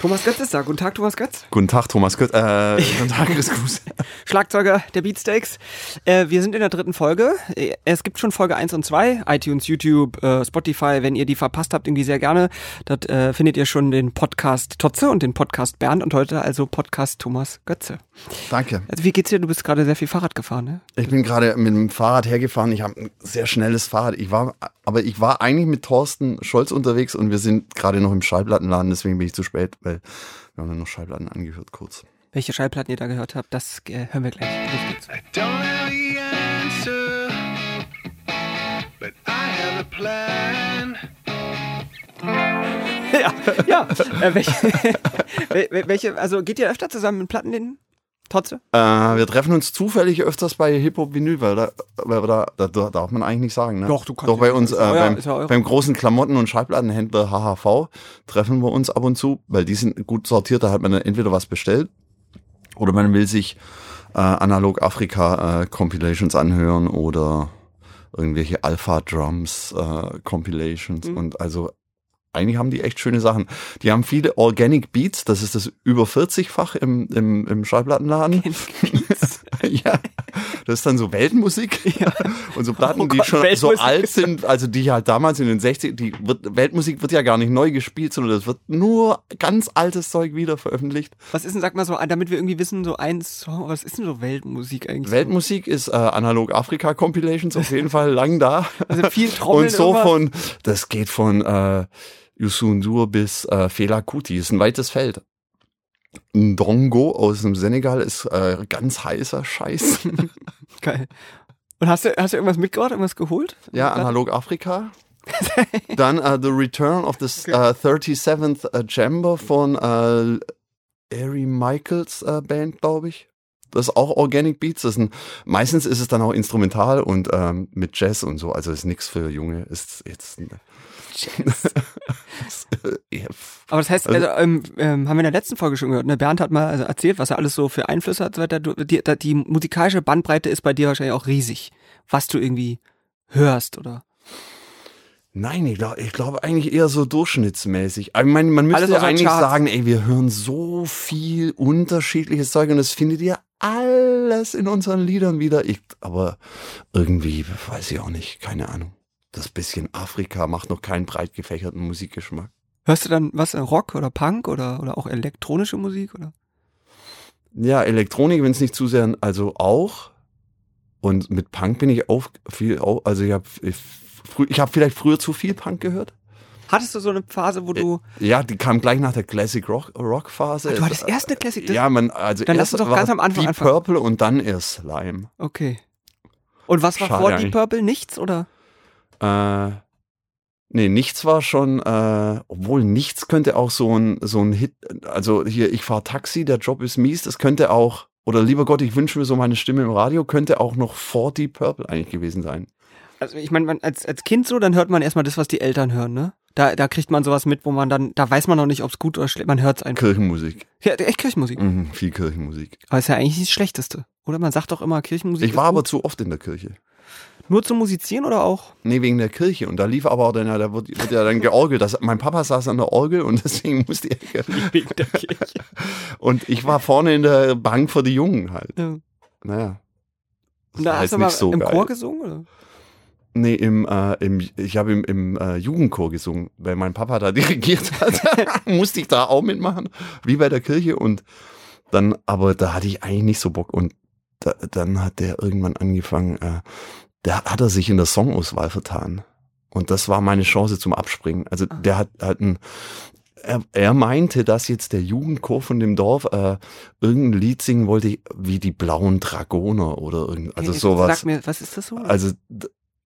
Thomas Götz ist da. Guten Tag, Thomas Götz. Guten Tag, Thomas Götz. Äh, guten Tag, Chris Gruß. Schlagzeuger der Beatsteaks. Äh, wir sind in der dritten Folge. Äh, es gibt schon Folge 1 und 2. iTunes, YouTube, äh, Spotify. Wenn ihr die verpasst habt, irgendwie sehr gerne. Dort äh, findet ihr schon den Podcast Totze und den Podcast Bernd und heute also Podcast Thomas Götze. Danke. Also wie geht's dir? Du bist gerade sehr viel Fahrrad gefahren, ne? Ich bin gerade mit dem Fahrrad hergefahren. Ich habe ein sehr schnelles Fahrrad. Ich war, aber ich war eigentlich mit Thorsten Scholz unterwegs und wir sind gerade noch im Schallplattenladen, deswegen bin ich zu spät, weil wir haben dann noch Schallplatten angehört kurz. Welche Schallplatten ihr da gehört habt, das äh, hören wir gleich. Los I don't know the answer, but I have a plan. ja, ja. Äh, welche, wel- welche, also geht ihr öfter zusammen in Plattenläden? Totze? Äh, wir treffen uns zufällig öfters bei Hip Hop Vinyl, weil da, weil da, da, da darf man eigentlich nicht sagen. Ne? Doch, du kannst Doch bei uns äh, euer- beim, ja beim großen Klamotten- und Schallplattenhändler HHV treffen wir uns ab und zu, weil die sind gut sortiert. Da hat man entweder was bestellt oder man will sich äh, analog Afrika äh, Compilations anhören oder irgendwelche Alpha Drums äh, Compilations Mhm. und also eigentlich haben die echt schöne Sachen. Die haben viele Organic Beats, das ist das über 40-fach im, im, im Schallplattenladen. ja, das ist dann so Weltmusik und so Platten, Oh die Gott, schon so Weltmusik. alt sind, also die halt damals in den 60 die wird, Weltmusik wird ja gar nicht neu gespielt, sondern das wird nur ganz altes Zeug wieder veröffentlicht. Was ist denn, sag mal so, damit wir irgendwie wissen, so ein Song, was ist denn so Weltmusik eigentlich? Weltmusik ist äh, analog Afrika Compilations auf jeden Fall lang da. Also viel Trommeln und so von, das geht von äh, Youssou N'Dour bis äh, Fela Kuti, ist ein weites Feld. Ndongo aus dem Senegal ist äh, ganz heißer Scheiß. Geil. Und hast du, hast du irgendwas mitgebracht, irgendwas geholt? ja, analog Afrika. Dann äh, The Return of the äh, 37th äh, Chamber von äh, Ari Michaels Band, glaube ich. Das ist auch Organic Beats. Das sind, meistens ist es dann auch instrumental und ähm, mit Jazz und so. Also ist nichts für Junge. Ist jetzt. ja, Aber das heißt, also, ähm, ähm, haben wir in der letzten Folge schon gehört, ne? Bernd hat mal also erzählt, was er alles so für Einflüsse hat. und So weiter. Die, die musikalische Bandbreite ist bei dir wahrscheinlich auch riesig, was du irgendwie hörst, oder? Nein, ich glaube ich glaub eigentlich eher so durchschnittsmäßig. Ich meine, man müsste ja eigentlich Charts. sagen, ey, wir hören so viel unterschiedliches Zeug und das findet ihr alles in unseren Liedern wieder. Ich, aber irgendwie, weiß ich auch nicht, keine Ahnung. Das bisschen Afrika macht noch keinen breit gefächerten Musikgeschmack. Hörst du dann was, äh, Rock oder Punk oder, oder auch elektronische Musik, oder? Ja, Elektronik, wenn es nicht zu sehr, also auch. Und mit Punk bin ich auch viel, auch, also ich habe ich, ich hab vielleicht früher zu viel Punk gehört. Hattest du so eine Phase, wo du, Ja, die kam gleich nach der Classic Rock, Rock Phase. du hattest erst eine Classic, das, Ja, man, also Dann lass erst uns doch ganz am Anfang Deep anfangen. Purple und dann erst Slime. okay. Und was war Schade vor Deep. Purple? Nichts, oder? Äh, nee, nichts war schon, äh, obwohl nichts könnte auch so ein, so ein Hit, also hier, ich fahr Taxi, der Job ist mies, das könnte auch, oder lieber Gott, ich wünsche mir so meine Stimme im Radio, könnte auch noch vor Deep Purple eigentlich gewesen sein. Also ich meine, als, als Kind so, dann hört man erstmal das, was die Eltern hören, ne? Da, da kriegt man sowas mit, wo man dann, da weiß man noch nicht, ob es gut oder schlecht, man hört es einfach. Kirchenmusik. Ja, echt Kirchenmusik. Mhm, viel Kirchenmusik. Aber ist ja eigentlich nicht das Schlechteste. Oder man sagt doch immer, Kirchenmusik Ich war aber gut. zu oft in der Kirche. Nur zum Musizieren oder auch? Nee, wegen der Kirche. Und da lief aber auch dann, ja, da wird, wird ja dann georgelt. Das, mein Papa saß an der Orgel und deswegen musste ich. Wegen der Kirche. Und ich war vorne in der Bank für die Jungen halt. Ja. Naja. Das Und da hast du nicht so im geil. Chor gesungen, oder? Nee, im, äh, im, ich habe im, im äh, Jugendchor gesungen, weil mein Papa da dirigiert hat. Musste ich da auch mitmachen, wie bei der Kirche. Und dann, aber da hatte ich eigentlich nicht so Bock. Und da, dann hat der irgendwann angefangen, äh, da hat er sich in der Songauswahl vertan. Und das war meine Chance zum Abspringen. Also Ah. der hat, hat ein, er, er meinte, dass jetzt der Jugendchor von dem Dorf äh, irgendein Lied singen wollte, wie die blauen Dragoner oder irgend, also Okay, sowas. Sag mir, was ist das so? Also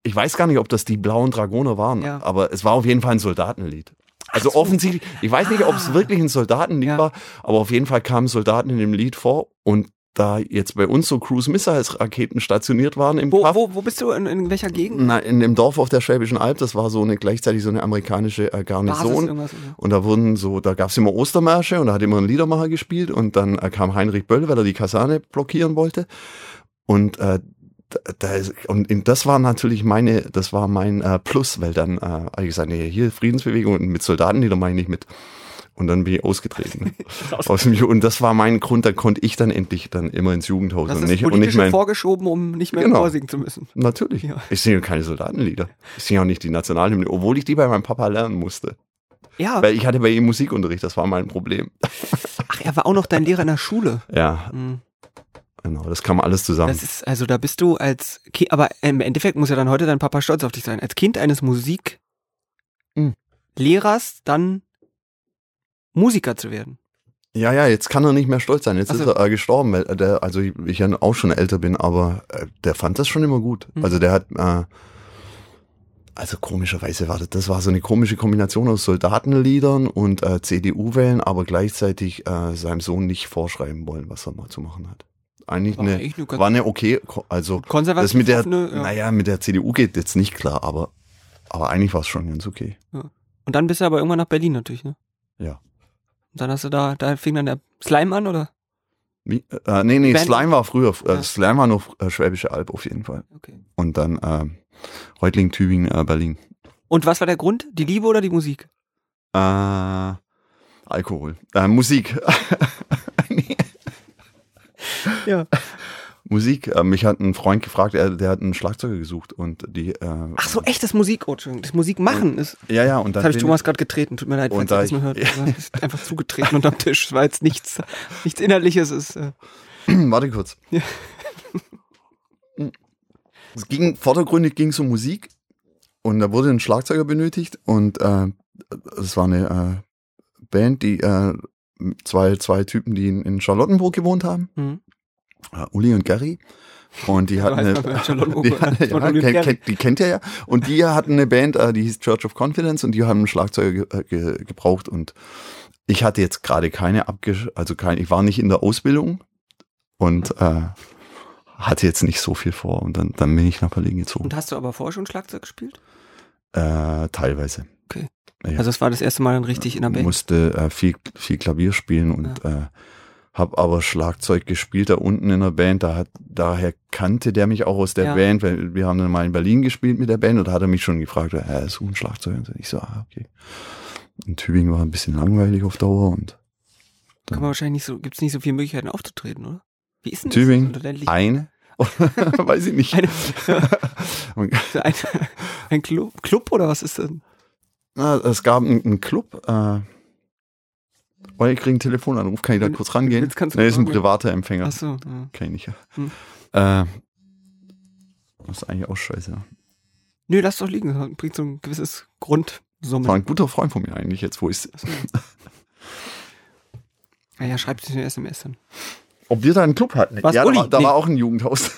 ich weiß gar nicht, ob das die blauen Dragoner waren, Ja. aber es war auf jeden Fall ein Soldatenlied. Also so. offensichtlich, ich weiß nicht, ob es Ah. wirklich ein Soldatenlied Ja. war, aber auf jeden Fall kamen Soldaten in dem Lied vor und da jetzt bei uns so Cruise Missiles Raketen stationiert waren im wo, Kaff, wo, wo bist du? In, in welcher Gegend? na, in dem Dorf auf der Schwäbischen Alb, das war so eine gleichzeitig so eine amerikanische äh, Garnison. Und da wurden so, da gab's immer Ostermärsche und da hat immer ein Liedermacher gespielt und dann äh, kam Heinrich Böll, weil er die Kaserne blockieren wollte. Und äh, da, da ist, und das war natürlich meine, das war mein äh, Plus, weil dann äh, ich gesagt, nee, hier Friedensbewegung und mit Soldatenlieder mache ich nicht mit. Und dann bin ich ausgetreten. Aus dem und das war mein Grund, da konnte ich dann endlich dann immer ins Jugendhaus Das und ist nicht, und nicht mein. vorgeschoben, um nicht mehr Genau. vorsingen zu müssen. Natürlich. Ja. Ich singe keine Soldatenlieder. Ich singe auch nicht die Nationalhymne, obwohl ich die bei meinem Papa lernen musste. Ja, Weil ich hatte bei ihm Musikunterricht, das war mein Problem. ach, er war auch noch dein Lehrer in der Schule. Ja, Hm. genau, das kam alles zusammen. Das ist, also da bist du als Kind, aber im Endeffekt muss ja dann heute dein Papa stolz auf dich sein. Als Kind eines Musiklehrers dann Musiker zu werden. Ja, ja, jetzt kann er nicht mehr stolz sein. Jetzt so. ist er äh, gestorben, weil äh, der, also ich, ich ja auch schon älter bin, aber äh, der fand das schon immer gut. Mhm. Also der hat, äh, also komischerweise war das, das war so eine komische Kombination aus Soldatenliedern und äh, CDU-Wählen, aber gleichzeitig seinem Sohn nicht vorschreiben wollen, was er mal zu machen hat. Eigentlich War eine, eine war eine okay, also das mit der, offene, ja. naja, mit der CDU geht jetzt nicht klar, aber, aber eigentlich war es schon ganz okay. Und dann bist du aber irgendwann nach Berlin natürlich, ne? Ja. Und dann hast du da, da fing dann der Slime an, oder? Wie, äh, nee, nee, Band- Slime war früher, äh, Ja. Slime war noch äh, Schwäbische Alb auf jeden Fall. Okay. Und dann ähm, Reutling, Tübingen, äh, Berlin. Und was war der Grund? Die Liebe oder die Musik? Äh, Alkohol. Äh, Musik. Nee, Ja. Musik. Äh, mich hat ein Freund gefragt, er, der hat einen Schlagzeuger gesucht und die. Äh, Ach so, echt, das Musik, oh, das Musikmachen ist. Ja, ja, und dann. habe ich Thomas gerade getreten, tut mir leid, falls da ihr das ich- nur hört. Ist einfach zugetreten unterm Tisch. Es war jetzt nichts, nichts Innerliches. Ist, äh, Warte kurz. Ja. Es ging, vordergründig ging es um Musik und da wurde ein Schlagzeuger benötigt und äh, es war eine äh, Band, die äh, zwei, zwei Typen, die in, in Charlottenburg gewohnt haben, hm. Äh, Uli und Gary. Und die Ja, hatten eine, die, ja, kennt, die ihr ja. Und die hatten eine Band, äh, die hieß Church of Confidence und die haben einen Schlagzeuger ge, äh, ge, gebraucht und ich hatte jetzt gerade keine abgesch, also kein, ich war nicht in der Ausbildung und äh, hatte jetzt nicht so viel vor und dann, dann bin ich nach Berlin gezogen. Und hast du aber vorher schon Schlagzeug gespielt? Äh, teilweise. Okay. Ja. Also es war das erste Mal dann richtig in der Band. Musste äh, viel, viel Klavier spielen und äh, habe aber Schlagzeug gespielt da unten in der Band. Da hat, daher kannte der mich auch aus der Ja. Band, weil wir haben dann mal in Berlin gespielt mit der Band und da hat er mich schon gefragt, er ist ein Schlagzeug. Und ich so, ah, okay. In Tübingen war ein bisschen langweilig auf Dauer und Kann man wahrscheinlich nicht so, gibt es nicht so viele Möglichkeiten aufzutreten, oder? Wie ist denn Tübingen, das? Eine, weiß ich nicht. Eine, ein, ein Club, Club oder was ist das? Na, es gab einen, einen Club, äh, oh, ich kriege einen Telefonanruf, kann ich da Wenn- kurz rangehen? jetzt kannst du Nee, ist ein privater Empfänger. Ach so, ja. Kenn ich nicht. Ja. Hm. Äh, das ist eigentlich auch scheiße. ja. Nö, lass doch liegen. Das bringt so ein gewisses Das war ein guter Freund von mir eigentlich jetzt, wo ist. Ach so. Naja, schreibt sich eine SMS dann. Ob wir da einen Club hatten? Was, ja, da, Uli? war, da Nee. war auch ein Jugendhaus.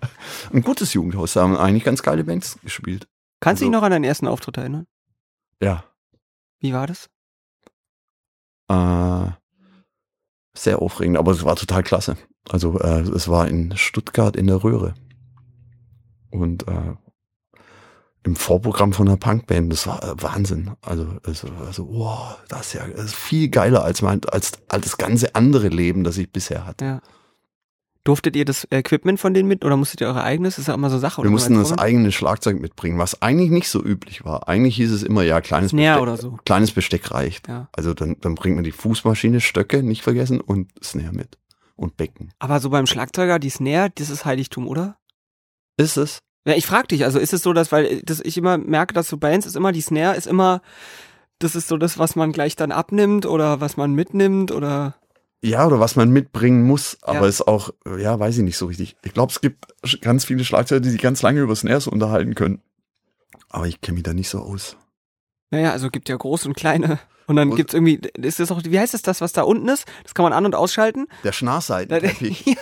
ein gutes Jugendhaus. Da haben eigentlich ganz geile Bands gespielt. Kannst du dich Also- noch an deinen ersten Auftritt erinnern? Ja. Wie war das? Äh, sehr aufregend, aber es war total klasse. Also äh, es war in Stuttgart in der Röhre. Und äh, im Vorprogramm von einer Punkband, das war äh, Wahnsinn. Also es war so, wow, das ist ja das ist viel geiler als mein, als, als das ganze andere Leben, das ich bisher hatte. Ja. Durftet ihr das Equipment von denen mit oder musstet ihr eure eigenes? Das ist ja immer so Sache. Wir mussten das eigene Schlagzeug mitbringen, was eigentlich nicht so üblich war. Eigentlich hieß es immer, ja, kleines, Snare Besteck, oder so. kleines Besteck reicht. Ja. Also dann, dann bringt man die Fußmaschine, Stöcke, nicht vergessen, und Snare mit. Und Becken. Aber so beim Schlagzeuger, die Snare, das ist Heiligtum, oder? Ist es? Ja, ich frag dich, also ist es so, dass, weil das, ich immer merke, dass so Bands ist immer, die Snare ist immer, das ist so das, was man gleich dann abnimmt oder was man mitnimmt oder. Ja, oder was man mitbringen muss, aber Ja. ist auch, ja, weiß ich nicht so richtig. Ich glaube, es gibt ganz viele Schlagzeuger, die sich ganz lange über Snares unterhalten können. Aber ich kenne mich da nicht so aus. Naja, also gibt ja große und kleine. Und dann Und- gibt's irgendwie, ist das auch, wie heißt das, das, was da unten ist? Das kann man an- und ausschalten. Der Schnarrseitenteppich. ja.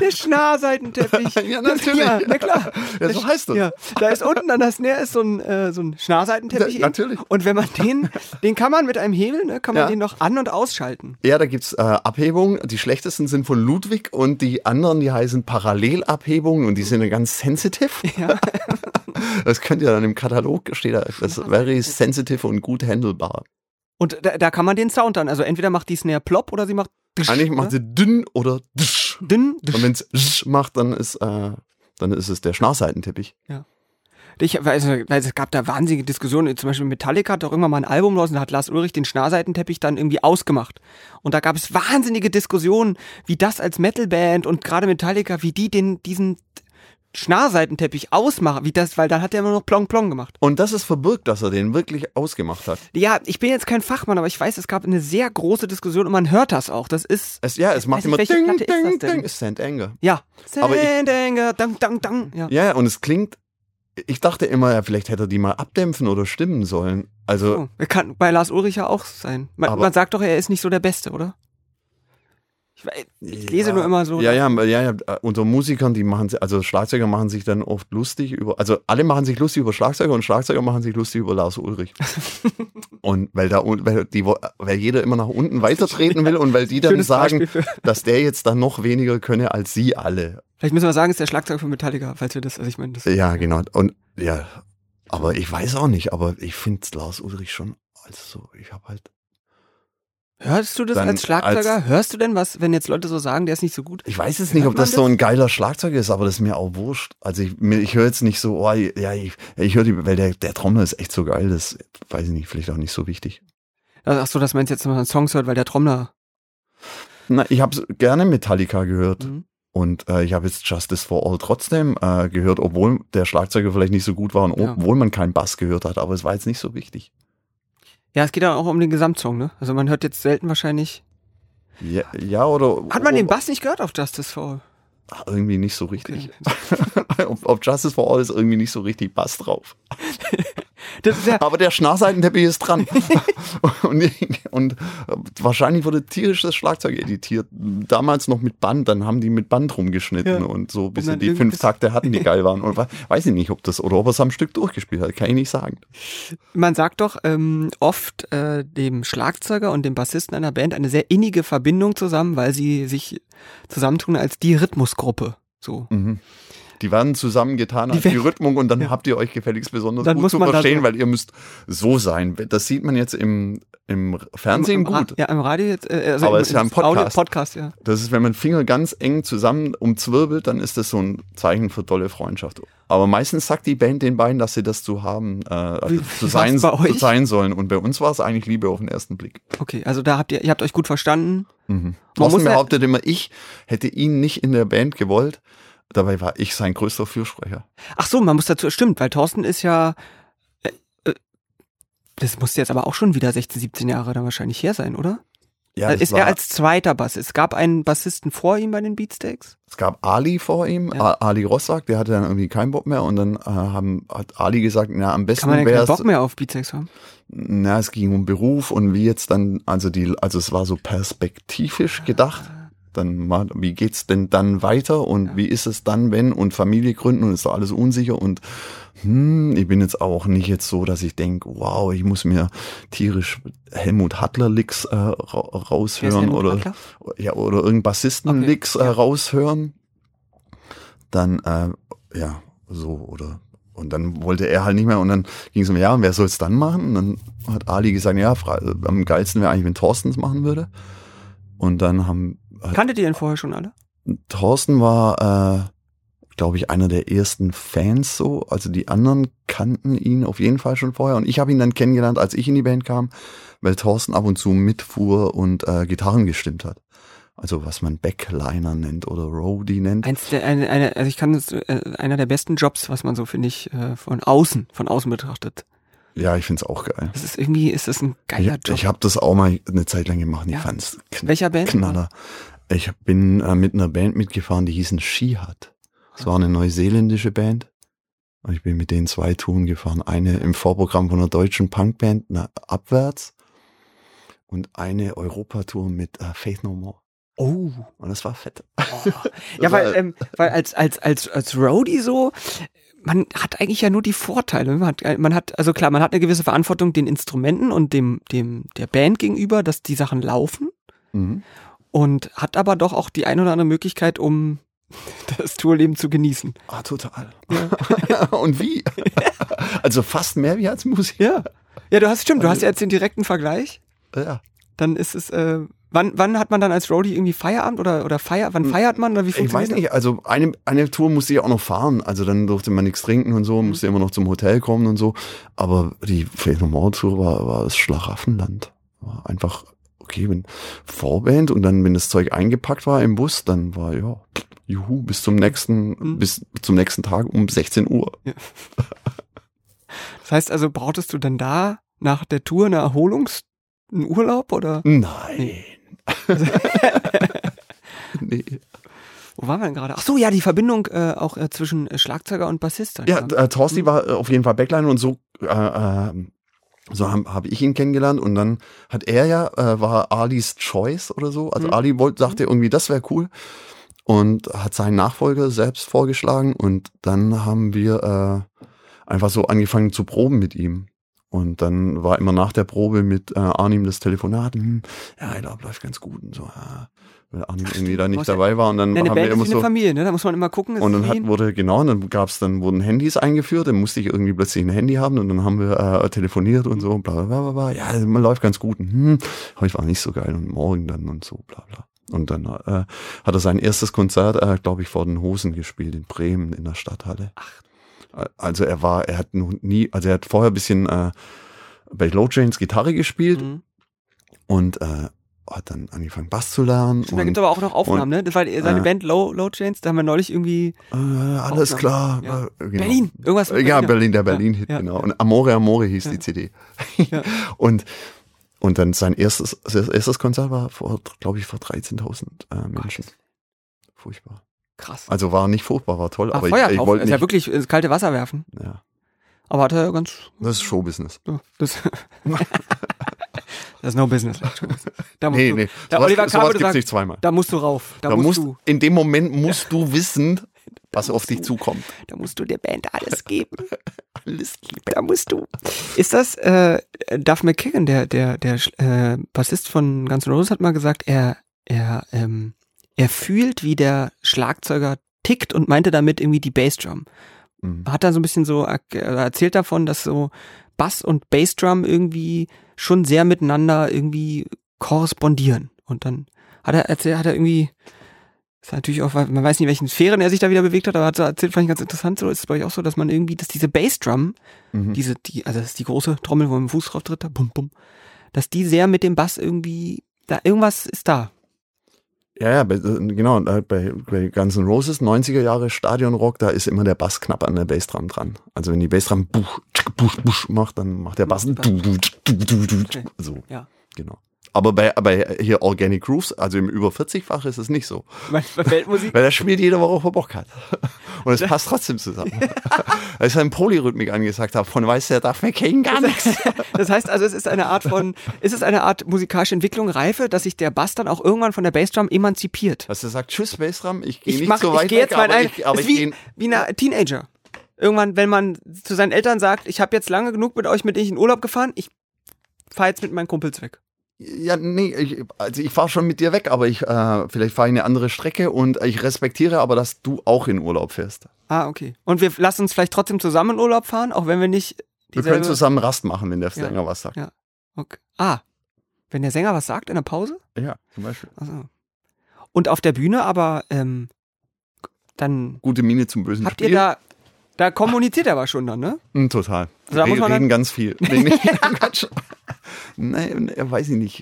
Der Schnarrseitenteppich. Ja, natürlich. Ja, na klar. Ja, so heißt das. Ja, da ist unten an der Snare ist so ein, äh, so ein Schnarrseitenteppich. Ja, natürlich. Und wenn man den, den kann man mit einem Hebel, ne, kann man Ja. den noch an- und ausschalten. Ja, da gibt's äh, Abhebungen. Die schlechtesten sind von Ludwig und die anderen, die heißen Parallelabhebungen und die sind ganz sensitive. Ja. Das könnt ihr dann im Katalog, steht da, das ist very sensitive und gut handelbar. Und da, da kann man den Sound dann, also entweder macht die Snare plopp oder sie macht Eigentlich macht ne? sie dünn oder dsch. dünn. Und wenn es macht, dann ist, äh, dann ist es der Schnarrseitenteppich. Ich weiß, weil es gab da wahnsinnige Diskussionen. Zum Beispiel Metallica hat doch irgendwann mal ein Album raus und da hat Lars Ulrich den Schnarrseitenteppich dann irgendwie ausgemacht. Und da gab es wahnsinnige Diskussionen, wie das als Metalband und gerade Metallica, wie die den, diesen Schnarrseitenteppich ausmachen, wie das, weil dann hat er immer noch Plong Plong gemacht. Und das ist verbirgt, dass er den wirklich ausgemacht hat. Ja, ich bin jetzt kein Fachmann, aber ich weiß, es gab eine sehr große Diskussion und man hört das auch. Das ist, Es, ja, es macht immer nicht, ding, Platte ist das ding, denn? ding. Ist St. Anger. ja. Aber ich- Sandanger, dang, dang, dang. Ja. Ja, und es klingt, ich dachte immer, ja, vielleicht hätte er die mal abdämpfen oder stimmen sollen. Also, Oh, kann bei Lars Ulrich ja auch sein. Man, man sagt doch, er ist nicht so der Beste, oder? Ich, ich lese ja, nur immer so. Ja, ja, ja, ja, unter Musikern, die machen, also Schlagzeuger machen sich dann oft lustig über, also alle machen sich lustig über Schlagzeuger und Schlagzeuger machen sich lustig über Lars Ulrich. und weil da, weil die, weil jeder immer nach unten weitertreten will und weil die dann Schönes sagen, dass der jetzt dann noch weniger könne als sie alle. Vielleicht müssen wir sagen, ist der Schlagzeuger von Metallica, falls wir das, also ich meine, das. Ja, genau. Und ja, aber ich weiß auch nicht, aber ich finde Lars Ulrich schon, also ich habe halt Hörst du das Dann als Schlagzeuger? als- Hörst du denn was, wenn jetzt Leute so sagen, der ist nicht so gut? Ich weiß jetzt nicht, Hört ob das man so das? ein geiler Schlagzeug ist, aber das ist mir auch wurscht. Also ich, ich höre jetzt nicht so, oh, ja, ich, ich höre die, weil der, der Trommler ist echt so geil, das weiß ich nicht, vielleicht auch nicht so wichtig. Ach so, das meinst du jetzt, wenn man Songs hört, weil der Trommler. Na, ich habe gerne Metallica gehört Mhm. und äh, ich habe jetzt Justice for All trotzdem äh, gehört, obwohl der Schlagzeuger vielleicht nicht so gut war und Ja. obwohl man keinen Bass gehört hat, aber es war jetzt nicht so wichtig. Ja, es geht ja auch um den Gesamtsong, ne? Also man hört jetzt selten wahrscheinlich. Ja, ja oder Hat man den Bass nicht gehört auf Justice for All? irgendwie nicht so richtig. Okay. auf, auf Justice for All ist irgendwie nicht so richtig Bass drauf. Ja, Aber der Schnarrseitenteppich ist dran. und, und wahrscheinlich wurde tierisch das Schlagzeug editiert. Damals noch mit Band, dann haben die mit Band rumgeschnitten Ja. und so, bis sie die fünf Takte hatten, die geil waren. Und we- weiß ich nicht, ob das, oder ob er es am Stück durchgespielt hat, kann ich nicht sagen. man sagt doch ähm, oft äh, dem Schlagzeuger und dem Bassisten einer Band eine sehr innige Verbindung zusammen, weil sie sich zusammentun als die Rhythmusgruppe. So. Mhm. Die werden zusammengetan als Die die, Rhythmung und dann Ja. habt ihr euch gefälligst besonders Dann gut muss zu verstehen, weil ihr müsst so sein. Das sieht man jetzt im, im Fernsehen Im, im gut. Ja, im Radio jetzt. Äh, also Aber im, ist ja ein im Audio- Podcast. Podcast, ja. Das ist, wenn man Finger ganz eng zusammen umzwirbelt, dann ist das so ein Zeichen für tolle Freundschaft. Aber meistens sagt die Band den beiden, dass sie das zu haben, äh, also Wie- zu, sein, zu sein sollen. Und bei uns war es eigentlich Liebe auf den ersten Blick. Okay, also da habt ihr, ihr habt euch gut verstanden. Mhm. Man Thorsten behauptet immer, ich hätte ihn nicht in der Band gewollt. Dabei war ich sein größter Fürsprecher. Ach so, man muss dazu, stimmt, weil Thorsten ist ja, äh, äh, das muss jetzt aber auch schon wieder 16, 17 Jahre dann wahrscheinlich her sein, oder? Ja, das ist er als zweiter Bass. Es gab einen Bassisten vor ihm bei den Beatsteaks. es gab Ali vor ihm, Ja. Ali Rossack, der hatte dann irgendwie keinen Bock mehr. Und dann äh, haben, hat Ali gesagt, na, am besten Kann man keinen wäre Bock mehr auf Beatsteaks haben? Na, es ging um Beruf und wie jetzt dann, also die, also es war so perspektivisch gedacht. Dann mal, wie geht's denn dann weiter und Ja. wie ist es dann, wenn und Familie gründen und ist doch alles unsicher und hm, ich bin jetzt auch nicht jetzt so, dass ich denke, wow, ich muss mir tierisch Helmut Hattler Licks äh, raushören oder Hattler? ja oder irgendein Bassisten Okay, Licks äh, ja. raushören. Dann äh, ja so oder und dann wollte er halt nicht mehr und dann ging es um, ja, und wer soll es dann machen? Und dann hat Ali gesagt, ja, am geilsten wäre eigentlich, wenn Thorsten es machen würde. Und dann haben, Kanntet ihr denn vorher schon alle? Thorsten war, äh, glaube ich, einer der ersten Fans so. Also die anderen kannten ihn auf jeden Fall schon vorher. Und ich habe ihn dann kennengelernt, als ich in die Band kam, weil Thorsten ab und zu mitfuhr und äh, Gitarren gestimmt hat. Also was man Backliner nennt oder Roadie nennt. Eins der, eine, eine, also ich kann es, äh, einer der besten Jobs, was man so, finde ich, äh, von außen, von außen betrachtet. Ja, ich find's auch geil. Das ist irgendwie, ist das ein geiler Ich, Job. ich habe das auch mal eine Zeit lang gemacht. Ich Ja. fand's kn Welcher Band? Knaller. Ich bin äh, mit einer Band mitgefahren, die hießen Skihat. Es war eine neuseeländische Band. Und ich bin mit denen zwei Touren gefahren. Eine im Vorprogramm von einer deutschen Punkband, na, abwärts. Und eine Europatour mit äh, Faith No More. Oh. Und das war fett. Ja, weil, ähm, weil als, als, als, als Roadie so, man hat eigentlich ja nur die Vorteile. Man hat, man hat, also klar, man hat eine gewisse Verantwortung den Instrumenten und dem, dem, der Band gegenüber, dass die Sachen laufen Mhm. und hat aber doch auch die ein oder andere Möglichkeit, um das Tourleben zu genießen. Ah, total. Und wie? also fast mehr wie als Musik. Ja. Ja, du hast, stimmt, du hast ja jetzt den direkten Vergleich. Ja. Dann ist es, äh, wann, wann hat man dann als Roadie irgendwie Feierabend oder, oder feier, wann feiert man oder wie Hm. Ich weiß funktioniert nicht, also eine, eine Tour musste ich auch noch fahren. Also dann durfte man nichts trinken und Mhm. so, musste immer noch zum Hotel kommen und so. Aber die Phänomenal-Tour war, war das Schlaraffenland. War einfach, okay, wenn Vorband und dann, wenn das Zeug eingepackt war im Bus, dann war ja, juhu, bis zum nächsten, Mhm. bis zum nächsten Tag um 16 Uhr. das? Das heißt also, brauchtest du dann da nach der Tour eine Erholungs-, einen Urlaub oder? Nein. nee. Wo waren wir denn gerade? Ach so, ja, die Verbindung äh, auch äh, zwischen äh, Schlagzeuger und Bassist. Ja, äh, Torsti war äh, auf jeden Fall Backline und so, äh, äh, so habe hab ich ihn kennengelernt und dann hat er ja, äh, war Alis Choice oder so. Also Mhm. Ali wollte, sagte irgendwie, das wäre cool und hat seinen Nachfolger selbst vorgeschlagen und dann haben wir äh, einfach so angefangen zu proben mit ihm. Und dann war immer nach der Probe mit äh, Arnim das Telefonat, hm, ja, ich glaube, läuft ganz gut und so, ja, weil Arnim irgendwie da nicht dabei war und dann haben Band wir immer so Familie, ne? Da muss man immer gucken. und dann hat, wurde, genau, und dann gab's dann wurden Handys eingeführt, dann musste ich irgendwie plötzlich ein Handy haben und dann haben wir äh, telefoniert und so, bla bla bla bla. Ja, man läuft ganz gut. Hm, heute war nicht so geil und morgen dann und so, bla bla. Und dann äh, hat er sein erstes Konzert, äh, glaube ich, vor den Hosen gespielt in Bremen in der Stadthalle. Ach. Also er war, er hat noch nie, also er hat vorher ein bisschen äh, bei Low Chains Gitarre gespielt Mhm. und äh, hat dann angefangen Bass zu lernen. Stimmt, da und, gibt aber auch noch Aufnahmen, ne? Das war seine äh, Band Low, Low Chains, da haben wir neulich irgendwie äh, alles Aufnahmen. klar. Ja. äh, genau. Berlin, irgendwas mit Ja. Berlin, der Berlin-Hit, Ja, ja, genau. Und Amore, Amore hieß die CD. Und, und dann sein erstes, erstes Konzert war vor, glaube ich, vor 13.000 äh, Menschen. Furchtbar. Krass. Also war nicht furchtbar, war toll, Ah, aber ich, ich wollte ist ja wirklich ins kalte Wasser werfen. ja, Aber hat er ja ganz, das ist Showbusiness. so, das, das ist no business. Da musst Nee, du, nee. Da sowas, Oliver sowas Kahn würde gibt's sagen, nicht zweimal. da musst du rauf. Da, Da musst, musst, du, in dem Moment musst du wissen, was auf dich zukommt. da musst du der Band alles geben. Alles klar. Da musst du. Ist das, äh, Duff McKagan, der, der, der, äh, Bassist von Guns N' Roses hat mal gesagt, er, er, ähm, er fühlt, wie der Schlagzeuger tickt und meinte damit irgendwie die Bassdrum. Mhm. Hat dann so ein bisschen so er- erzählt davon, dass so Bass und Bassdrum irgendwie schon sehr miteinander irgendwie korrespondieren. Und dann hat er erzählt, hat er irgendwie, ist natürlich auch, man weiß nicht, in welchen Sphären er sich da wieder bewegt hat, aber hat so erzählt, fand ich ganz interessant, so ist es bei euch auch so, dass man irgendwie, dass diese Bassdrum, Mhm. diese, die, also das ist die große Trommel, wo man mit dem Fuß drauf tritt, da, bum, bum, dass die sehr mit dem Bass irgendwie, da, irgendwas ist da. Ja, ja, bei, äh, genau, äh, bei, bei Guns N' Roses, 90er Jahre Stadionrock, da ist immer der Bass knapp an der Bassdrum dran. Also wenn die Bassdrum buch, buch, buch macht, dann macht der Bass du, du, du, du, du, du, Okay. so, Ja. genau. Aber bei, bei hier Organic Grooves, also im über 40-fach ist es nicht so. Bei, bei Weltmusik. Weil das spielt jeder, worauf er Bock hat. Und es passt trotzdem zusammen. Da ist ein Polyrhythmik angesagt habe, von weiß der darf McCain gar nichts. Das heißt also, es ist eine Art von, ist es eine Art musikalische Entwicklung, Reife, dass sich der Bass dann auch irgendwann von der Bassdrum emanzipiert? Dass er sagt, tschüss Bassdrum, ich gehe Ich nicht mach, so weit ich gehe jetzt mal aber ein, ich, aber ich wie, wie ein Teenager. Irgendwann, wenn man zu seinen Eltern sagt, ich habe jetzt lange genug mit euch mit in den Urlaub gefahren, ich fahre jetzt mit meinen Kumpels weg. Ja, nee, ich, also ich fahre schon mit dir weg, aber ich äh, vielleicht fahre ich eine andere Strecke und ich respektiere aber, dass du auch in Urlaub fährst. Ah, okay. Und wir lassen uns vielleicht trotzdem zusammen in Urlaub fahren, auch wenn wir nicht Wir können zusammen Rast machen, wenn der Ja. Sänger was sagt. Ja. Okay. Ah, wenn der Sänger was sagt in der Pause? Ja, zum Beispiel. Also. Und auf der Bühne aber, ähm, dann Gute Miene zum bösen habt Spiel. ihr da, da kommuniziert er aber schon dann, ne? Hm, total. Also da Wir muss man reden dann- ganz viel. Nee, nee, Quatsch. Nein, er weiß ich nicht.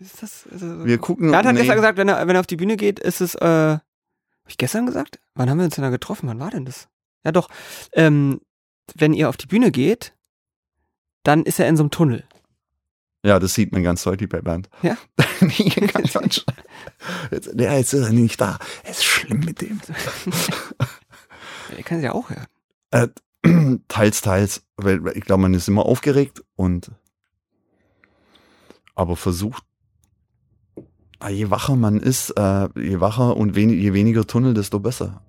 Ist das, also, Wir gucken. Er hat nee. gestern gesagt, wenn er, wenn er auf die Bühne geht, ist es, äh, hab ich gestern gesagt? Wann haben wir uns denn da getroffen? Wann war denn das? Ja doch, ähm, wenn ihr auf die Bühne geht, dann ist er in so einem Tunnel. Ja, das sieht man ganz deutlich bei Band. Ja? nee, Quatsch. Jetzt, jetzt ist er nicht da. Es ist schlimm mit dem. Der kann es ja auch hören. Äh, teils, teils. Weil weil ich glaube, man ist immer aufgeregt und aber versucht, ah, je wacher man ist, äh, je wacher und wenig, je weniger Tunnel, desto besser.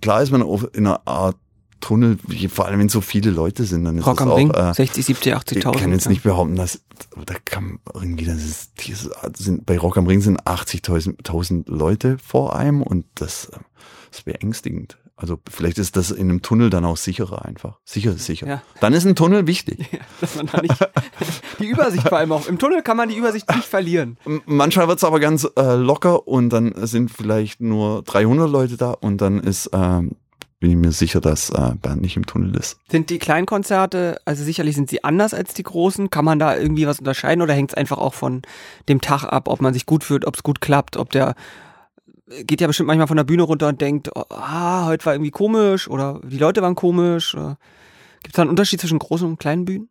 Klar ist man auf, in einer Art Tunnel, vor allem wenn so viele Leute sind, dann ist Rock das am auch, Ring, äh, 60, 70, 80.000. ich kann jetzt nicht behaupten, dass da kann irgendwie, das ist, dieses, sind, bei Rock am Ring sind 80.000 Leute vor einem und das äh, ist beängstigend. Also vielleicht ist das in einem Tunnel dann auch sicherer einfach. Sicher ist sicher. Ja. Dann ist ein Tunnel wichtig. Dass man da nicht die Übersicht vor allem auch. Im Tunnel kann man die Übersicht nicht verlieren. Manchmal wird's aber ganz äh, locker und dann sind vielleicht nur 300 Leute da und dann ist, ähm, bin ich mir sicher, dass äh, Bernd nicht im Tunnel ist. Sind die Kleinkonzerte, also sicherlich sind sie anders als die großen. Kann man da irgendwie was unterscheiden oder hängt es einfach auch von dem Tag ab, ob man sich gut fühlt, ob es gut klappt, ob der geht ja bestimmt manchmal von der Bühne runter und denkt, oh, ah, heute war irgendwie komisch oder die Leute waren komisch. Gibt es da einen Unterschied zwischen großen und kleinen Bühnen?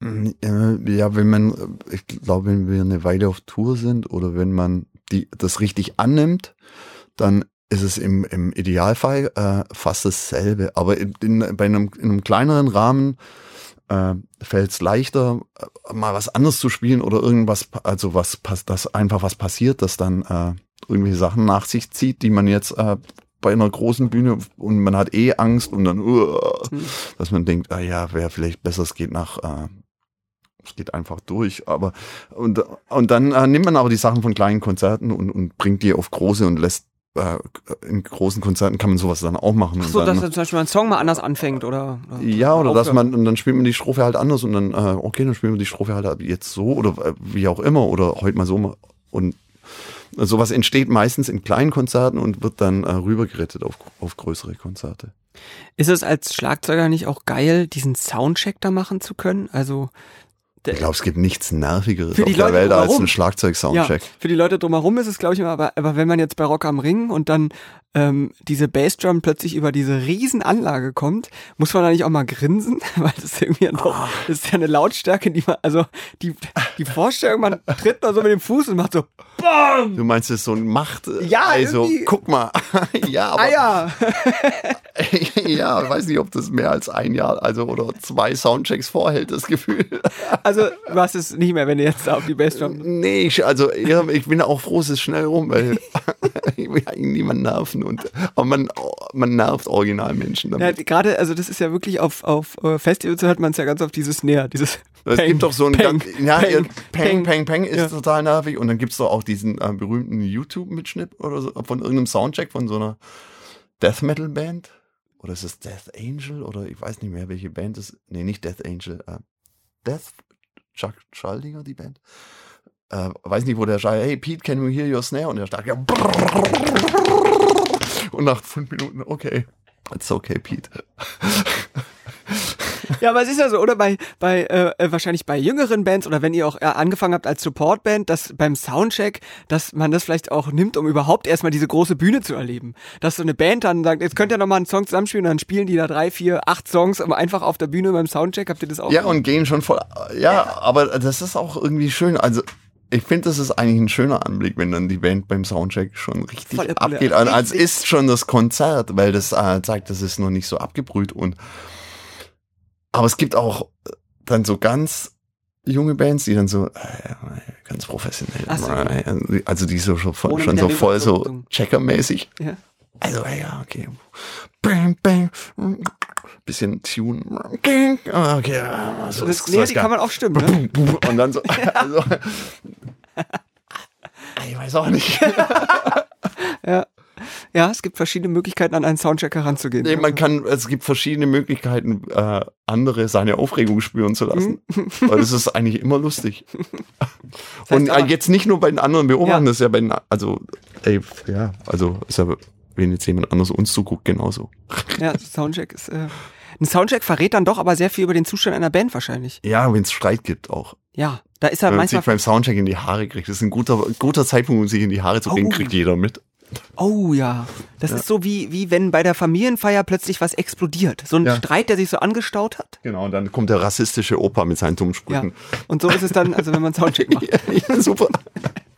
Mm, äh, Ja, wenn man, äh, ich glaube, wenn wir eine Weile auf Tour sind oder wenn man die, das richtig annimmt, dann ist es im, im Idealfall äh, fast dasselbe. Aber in, in, bei einem, in einem kleineren Rahmen äh, fällt es leichter, äh, mal was anderes zu spielen oder irgendwas, also was dass einfach was passiert, das dann äh, irgendwelche Sachen nach sich zieht, die man jetzt äh, bei einer großen Bühne und man hat eh Angst und dann, uh, Hm. dass man denkt, ah ja, wäre vielleicht besser, es geht nach, äh, es geht einfach durch. Aber und, und dann äh, nimmt man aber die Sachen von kleinen Konzerten und, und bringt die auf große und lässt äh, in großen Konzerten kann man sowas dann auch machen. Ach so, und dann, dass zum Beispiel ein Song mal anders anfängt oder, oder ja, oder dass man, und dann spielt man die Strophe halt anders und dann, äh, okay, dann spielen wir die Strophe halt jetzt so oder äh, wie auch immer oder heute mal so mal. Und sowas entsteht meistens in kleinen Konzerten und wird dann äh, rübergerettet auf, auf größere Konzerte. Ist es als Schlagzeuger nicht auch geil, diesen Soundcheck da machen zu können? Also der, Ich glaube, es gibt nichts Nervigeres auf der Leute Welt als drumherum. ein Schlagzeug-Soundcheck. Ja, für die Leute drumherum ist es, glaube ich, immer, aber, aber wenn man jetzt bei Rock am Ring und dann ähm, diese Bassdrum plötzlich über diese riesen Anlage kommt, muss man da nicht auch mal grinsen? Weil das ist irgendwie noch, Ah. das ist ja eine Lautstärke, die man, also die, die Vorstellung, man tritt mal so mit dem Fuß und macht so BAM! Du meinst, es ist so ein Macht. Ja, also guck mal. ja, aber Ah ja! ja, weiß nicht, ob das mehr als ein Jahr, also oder zwei Soundchecks vorhält, das Gefühl. Also du hast es nicht mehr, wenn du jetzt da auf die Bassdrum... nee, ich, also ich bin auch froh, es ist schnell rum, weil ich will eigentlich niemanden nerven und aber man, man nervt Originalmenschen Ja, damit. gerade, also das ist ja wirklich auf, auf äh, Festivals hört man es ja ganz auf dieses Snare, dieses Es Peng, gibt doch so ein Peng, ganz, ja, Peng, Peng, Peng, Peng, Peng ist Ja. total nervig und dann gibt's doch auch diesen äh, berühmten YouTube-Mitschnitt oder so von irgendeinem Soundcheck von so einer Death Metal Band? Oder ist es Death Angel? Oder ich weiß nicht mehr welche Band es nee nicht Death Angel äh, Death Chuck Schaldinger die Band? Äh, weiß nicht wo der schreit hey Pete can we hear your snare? Und der sagt ja und nach fünf Minuten okay it's okay Pete Ja, aber es ist ja so, oder bei, bei äh, wahrscheinlich bei jüngeren Bands oder wenn ihr auch äh, angefangen habt als Supportband, dass beim Soundcheck, dass man das vielleicht auch nimmt, um überhaupt erstmal diese große Bühne zu erleben. Dass so eine Band dann sagt, jetzt könnt ihr nochmal einen Song zusammenspielen und dann spielen die da drei, vier, acht Songs, aber einfach auf der Bühne beim Soundcheck. Habt ihr das auch? Ja, und gehen schon voll. Ja, aber das ist auch irgendwie schön. Also, ich finde, das ist eigentlich ein schöner Anblick, wenn dann die Band beim Soundcheck schon richtig abgeht. Also, als ist schon das Konzert, weil das äh, zeigt, das ist noch nicht so abgebrüht. Und aber es gibt auch dann so ganz junge Bands, die dann so äh, ganz professionell, so. äh, also die so schon, voll- schon so voll so. Checkermäßig. Ja. Also, ja, okay. Bang, bang. Bisschen Tune. Okay, so Das, ist nee, das die kann man auch stimmen, ne? Und dann so, also, ich weiß auch nicht. Ja. Ja, es gibt verschiedene Möglichkeiten, an einen Soundcheck heranzugehen. Nee, man kann, es gibt verschiedene Möglichkeiten, äh, andere seine Aufregung spüren zu lassen. Weil das ist eigentlich immer lustig. Und äh, aber- jetzt nicht nur bei den anderen beobachten, Ja. das ist ja bei den, also, ey, ja, also, ist ja, wenn jetzt jemand anders uns zuguckt, genauso. Ja, Soundcheck ist. Äh, ein Soundcheck verrät dann doch aber sehr viel über den Zustand einer Band wahrscheinlich. Ja, wenn es Streit gibt auch. Ja, da ist er Wenn man sich manchmal. beim Soundcheck in die Haare kriegt. Das ist ein guter, guter Zeitpunkt, um sich in die Haare zu bringen, Oh. kriegt jeder mit. Oh ja, das ist so wie wie wenn bei der Familienfeier plötzlich was explodiert. So ein Ja. Streit, der sich so angestaut hat. Genau, und dann kommt der rassistische Opa mit seinen dummen Ja. Sprüchen. Und so ist es dann, also wenn man Soundcheck macht. Ja, super.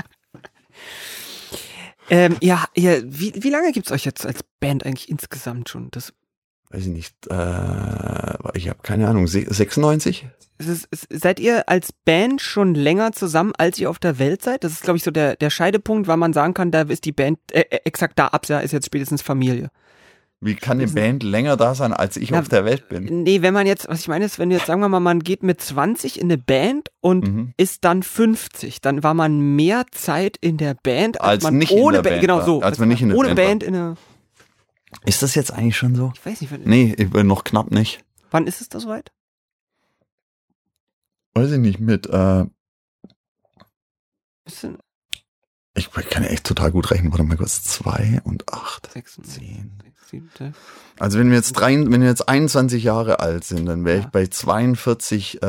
Ähm, ja, ja wie, wie lange gibt's euch jetzt als Band eigentlich insgesamt schon? Das Weiß ich nicht, äh, ich habe keine Ahnung, se- 96? es ist, es, seid ihr als Band schon länger zusammen, als ihr auf der Welt seid? Das ist, glaube ich, so der, der Scheidepunkt, weil man sagen kann, da ist die Band äh, äh, exakt da ab, ist jetzt spätestens Familie. Wie kann eine Band länger da sein, als ich Na, auf der Welt bin? Nee, wenn man jetzt, was ich meine ist, wenn jetzt sagen wir mal, man geht mit 20 in eine Band und mhm. ist dann 50, dann war man mehr Zeit in der Band, als, als man nicht ohne Band, Band, genau so, als, als man nicht in der ohne Band, Band in eine Ist das jetzt eigentlich schon so? Ich weiß nicht, wann Nee, noch knapp nicht. Wann ist es da soweit? Weiß ich nicht, mit äh Bisschen ich kann ja echt total gut rechnen. Warte mal kurz. 2 und 8. 6 und 10 siebte. Also wenn wir jetzt drei, wenn wir jetzt 21 Jahre alt sind, dann wäre ja. ich bei 42. Äh,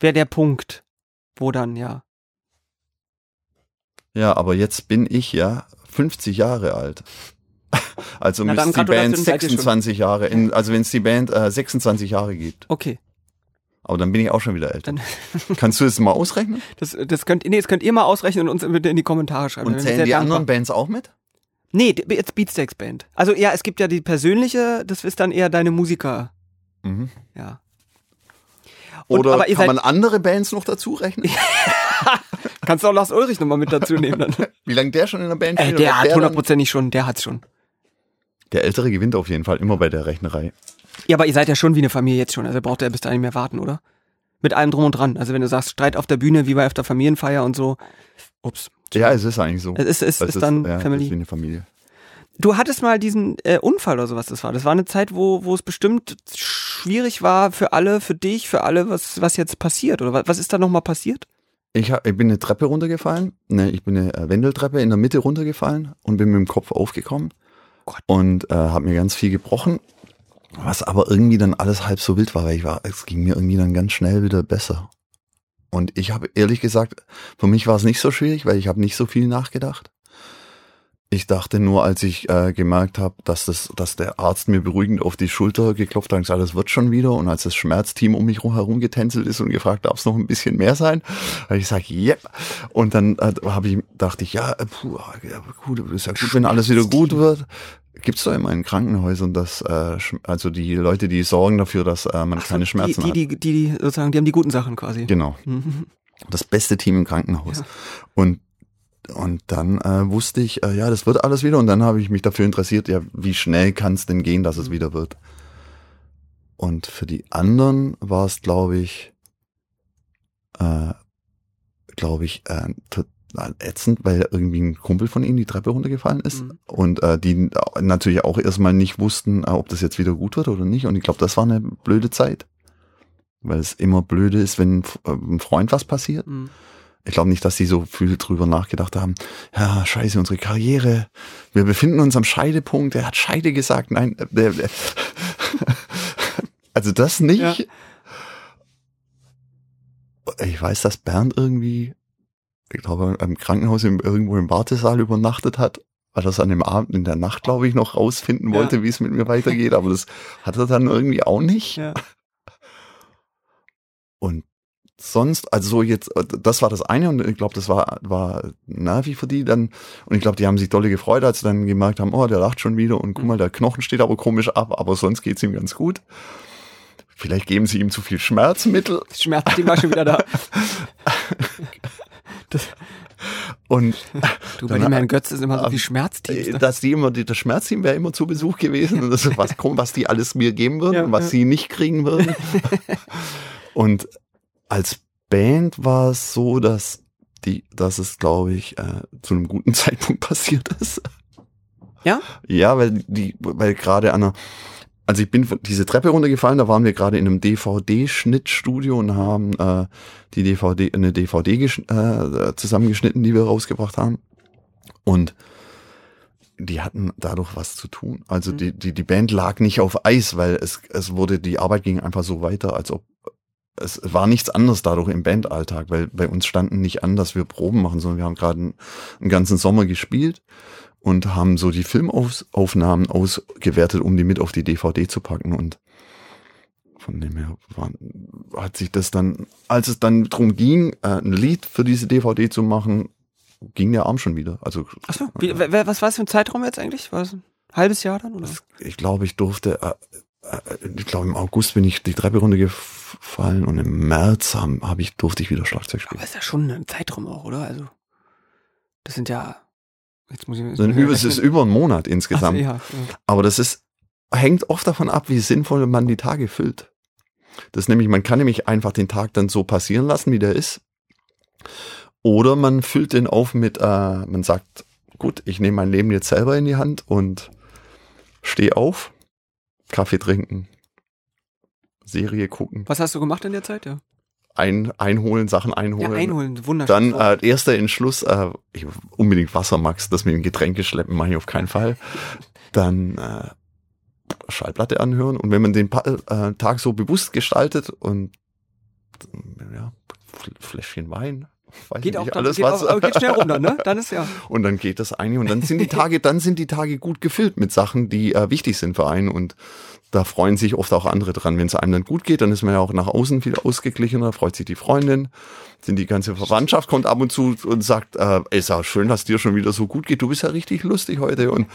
wäre der Punkt, wo dann ja. Ja, aber jetzt bin ich ja 50 Jahre alt. Also müsste die Band 26 Jahre, in, also wenn es die Band äh, 26 Jahre gibt. Okay. Aber dann bin ich auch schon wieder älter. Kannst du das mal ausrechnen? Das, das könnt, nee, das könnt ihr mal ausrechnen und uns bitte in die Kommentare schreiben. Und zählen die dankbar. anderen Bands auch mit? Nee, jetzt Beatsteaks Band. Also ja, es gibt ja die persönliche, das ist dann eher deine Musiker, Mhm. ja. Und- Oder kann seid- man andere Bands noch dazu rechnen? Kannst du auch Lars Ulrich nochmal mit dazu nehmen dann. Wie lange der schon in der Band Äh, der hat hundertprozentig schon, der hat's schon. Der Ältere gewinnt auf jeden Fall immer bei der Rechnerei. Ja, aber ihr seid ja schon wie eine Familie jetzt schon, also braucht ihr bis dahin nicht mehr warten, oder? Mit allem drum und dran. Also wenn du sagst, Streit auf der Bühne, wie bei auf der Familienfeier und so. Ups. Ja, es ist eigentlich so. Es ist, es Es ist dann ja, Family. ist wie eine Familie. Du hattest mal diesen äh, Unfall oder sowas, das war. Das war eine Zeit, wo, wo es bestimmt schwierig war für alle, für dich, für alle, was, was jetzt passiert. Oder was, was ist da nochmal passiert? Ich, hab, ich bin eine Treppe runtergefallen. Ne, ich bin eine äh, Wendeltreppe in der Mitte runtergefallen und bin mit dem Kopf aufgekommen. Gott. Und äh, habe mir ganz viel gebrochen. Was aber irgendwie dann alles halb so wild war, weil ich war, es ging mir irgendwie dann ganz schnell wieder besser. Und ich habe ehrlich gesagt, für mich war es nicht so schwierig, weil ich habe nicht so viel nachgedacht. Ich dachte nur, als ich äh, gemerkt habe, dass das, dass der Arzt mir beruhigend auf die Schulter geklopft hat und gesagt, das wird schon wieder. Und als das Schmerzteam um mich herum getänzelt ist und gefragt, darf es noch ein bisschen mehr sein, habe ich gesagt, yep. Und dann äh, habe ich, dachte ich, ja, äh, puh, ja, gut, ist ja gut, wenn alles wieder gut wird. Gibt's doch immer in Krankenhäusern, dass äh, also die Leute, die sorgen dafür, dass äh, man Ach keine Schmerzen die, hat. die, die, die, die sozusagen, die haben die guten Sachen quasi. Genau. Mhm. Das beste Team im Krankenhaus. Ja. Und und dann äh, wusste ich, äh, ja, das wird alles wieder. Und dann habe ich mich dafür interessiert, ja, wie schnell kann es denn gehen, dass es Mhm. wieder wird. Und für die anderen war es, glaube ich, äh, glaube ich, äh, total ätzend, weil irgendwie ein Kumpel von ihnen die Treppe runtergefallen ist. Mhm. Und äh, die natürlich auch erstmal nicht wussten, äh, ob das jetzt wieder gut wird oder nicht. Und ich glaube, das war eine blöde Zeit. Weil es immer blöde ist, wenn äh, einem Freund was passiert. Mhm. Ich glaube nicht, dass die so viel drüber nachgedacht haben. Ja, scheiße, unsere Karriere. Wir befinden uns am Scheidepunkt. Er hat Scheide gesagt. Nein, äh, also das nicht. Ja. Ich weiß, dass Bernd irgendwie, ich glaube, im Krankenhaus irgendwo im Wartesaal übernachtet hat, weil er es an dem Abend in der Nacht, glaube ich, noch rausfinden Ja. wollte, wie es mit mir weitergeht. Aber das hat er dann irgendwie auch nicht. Ja. Und sonst, also so jetzt, das war das eine und ich glaube, das war, war Navi für die dann. Und ich glaube, die haben sich dolle gefreut, als sie dann gemerkt haben, oh, der lacht schon wieder und guck mal, der Knochen steht aber komisch ab, aber sonst geht's ihm ganz gut. Vielleicht geben sie ihm zu viel Schmerzmittel Das Schmerzteam war schon wieder da. Das, und du, bei dem Herrn Götz ist immer so viel Schmerzteams. äh, Ne? dass die immer, das Schmerzteam wäre immer zu Besuch gewesen und das ist was, was die alles mir geben würden Ja, was ja. sie nicht kriegen würden. und als Band war es so, dass die, dass es, glaube ich, äh, zu einem guten Zeitpunkt passiert ist. Ja? Ja, weil die, weil gerade an einer, also ich bin diese Treppe runtergefallen, da waren wir gerade in einem DVD-Schnittstudio und haben äh, die DVD, eine DVD äh, zusammengeschnitten, die wir rausgebracht haben. Und die hatten dadurch was zu tun. Also Mhm. die, die, die Band lag nicht auf Eis, weil es, es wurde, die Arbeit ging einfach so weiter, als ob es war nichts anderes dadurch im Bandalltag, weil bei uns standen nicht an, dass wir Proben machen, sondern wir haben gerade einen, einen ganzen Sommer gespielt und haben so die Filmaufnahmen ausgewertet, um die mit auf die DVD zu packen und von dem her war, hat sich das dann, als es dann drum ging, äh, ein Lied für diese DVD zu machen, ging der Arm schon wieder. Also Achso, wie, was war es für ein Zeitraum jetzt eigentlich? War es ein halbes Jahr dann? Oder? ich glaube, ich durfte, äh, äh, ich glaube im August bin ich die Treppe runtergefallen und im März habe hab ich, durfte ich wieder Schlagzeug spielen. Aber ist ja schon ein Zeitraum auch, oder? Also, das sind ja. Jetzt muss ich So ein über, es ist über einen Monat insgesamt. Ach, ja, ja. Aber das ist, hängt oft davon ab, wie sinnvoll man die Tage füllt. Das nämlich, man kann nämlich einfach den Tag dann so passieren lassen, wie der ist. Oder man füllt den auf mit, äh, man sagt, gut, ich nehme mein Leben jetzt selber in die Hand und Steh auf, Kaffee trinken, Serie gucken, Was hast du gemacht in der Zeit? Ja, ein, einholen, Sachen ja einholen. einholen, wunderschön. Dann äh, erster Entschluss, äh, ich, unbedingt Wasser, Max, das mit dem Getränke schleppen mache ich auf keinen Fall. Dann äh, Schallplatte anhören und wenn man den pa äh, Tag so bewusst gestaltet und ja, Fl- Fläschchen Wein, weiß geht auch nicht, dann, alles geht, was. auch, geht schnell runter, ne? Dann ist ja. Und dann geht das eine und dann sind die Tage, dann sind die Tage gut gefüllt mit Sachen, die äh, wichtig sind für einen und da freuen sich oft auch andere dran. Wenn es einem dann gut geht, dann ist man ja auch nach außen viel ausgeglichener, freut sich die Freundin, sind die ganze Verwandtschaft kommt ab und zu und sagt, äh, ist auch schön, dass dir schon wieder so gut geht, du bist ja richtig lustig heute und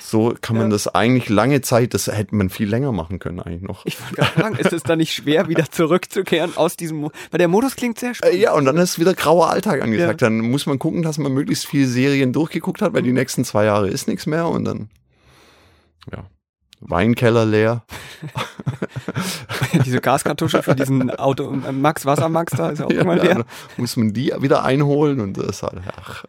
so kann man Ja. das eigentlich lange Zeit, das hätte man viel länger machen können eigentlich noch. Ich wollte gerade sagen, ist es dann nicht schwer, wieder zurückzukehren aus diesem, Mo weil der Modus klingt sehr Äh, spannend. Ja, und dann ist wieder grauer Alltag angesagt. Ja. Dann muss man gucken, dass man möglichst viele Serien durchgeguckt hat, weil die nächsten zwei Jahre ist nichts mehr und dann, ja, Weinkeller leer. Diese Gaskartusche für diesen Auto, äh, Max Wassermax da ist auch Ja, immer leer. muss man die wieder einholen und das halt, ach,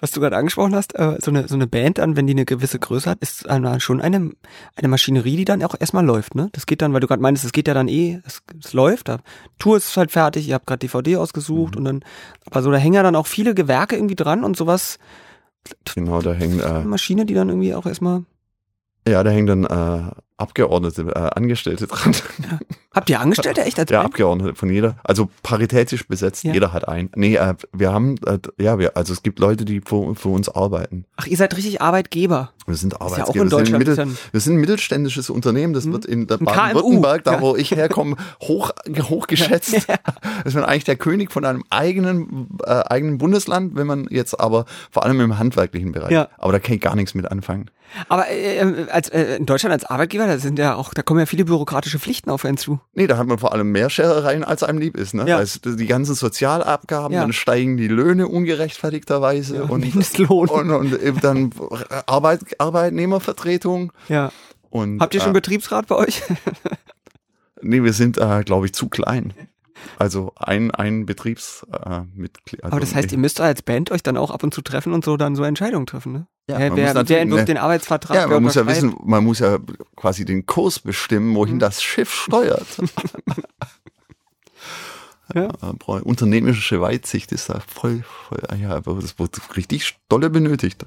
Was du gerade angesprochen hast, äh, so eine, so eine Band dann, wenn die eine gewisse Größe hat, ist dann schon eine, eine Maschinerie, die dann auch erstmal läuft, ne? Das geht dann, weil du gerade meinst, es geht ja dann eh, es, es läuft, da Tour ist halt fertig, ihr habt gerade DVD ausgesucht Mhm. und dann, aber so, da hängen ja dann auch viele Gewerke irgendwie dran und sowas, genau, da hängen, eine äh, Maschine, die dann irgendwie auch erstmal, ja, da hängen dann äh, Abgeordnete, äh, Angestellte dran. habt ihr Angestellte echt als Ja? Abgeordnete von jeder, also paritätisch besetzt, Ja. jeder hat einen. Nee, äh, wir haben, äh, ja, wir, also es gibt Leute, die für, für uns arbeiten. Ach, ihr seid richtig Arbeitgeber. Wir sind Ist ja auch Arbeitgeber. in wir, sind. Mittel, wir sind ein mittelständisches Unternehmen, das Hm. wird in Baden-Württemberg, da ja. wo ich herkomme, hoch, hoch geschätzt. Das ist man eigentlich der König von einem eigenen, äh, eigenen Bundesland, wenn man jetzt aber vor allem im handwerklichen Bereich. Ja. Aber da kann ich gar nichts mit anfangen. Aber äh, äh, als, äh, in Deutschland als Arbeitgeber, da sind ja auch, da kommen ja viele bürokratische Pflichten auf einen zu. Nee, da hat man vor allem mehr Scherereien, als einem lieb ist. Ne? Ja. Also die ganzen Sozialabgaben, Ja. dann steigen die Löhne ungerechtfertigterweise und, Mindestlohn. und, und eben dann Arbeit, Arbeitnehmervertretung. ja. Und, Habt ihr schon äh, Betriebsrat bei euch? Nee, wir sind, äh, glaube ich, zu klein. Also ein, ein Betriebsmitglied. Äh, also Aber das heißt, ihr müsst als Band euch dann auch ab und zu treffen und so dann so Entscheidungen treffen, ne? Ja, wer, man wer, muss wer entwirft ne. den Arbeitsvertrag? ja, man muss ja wissen, man muss ja quasi den Kurs bestimmen, wohin Mhm. das Schiff steuert. Ja. Äh, Unternehmerische Weitsicht ist da voll, voll ja, aber das wird richtig dolle benötigt.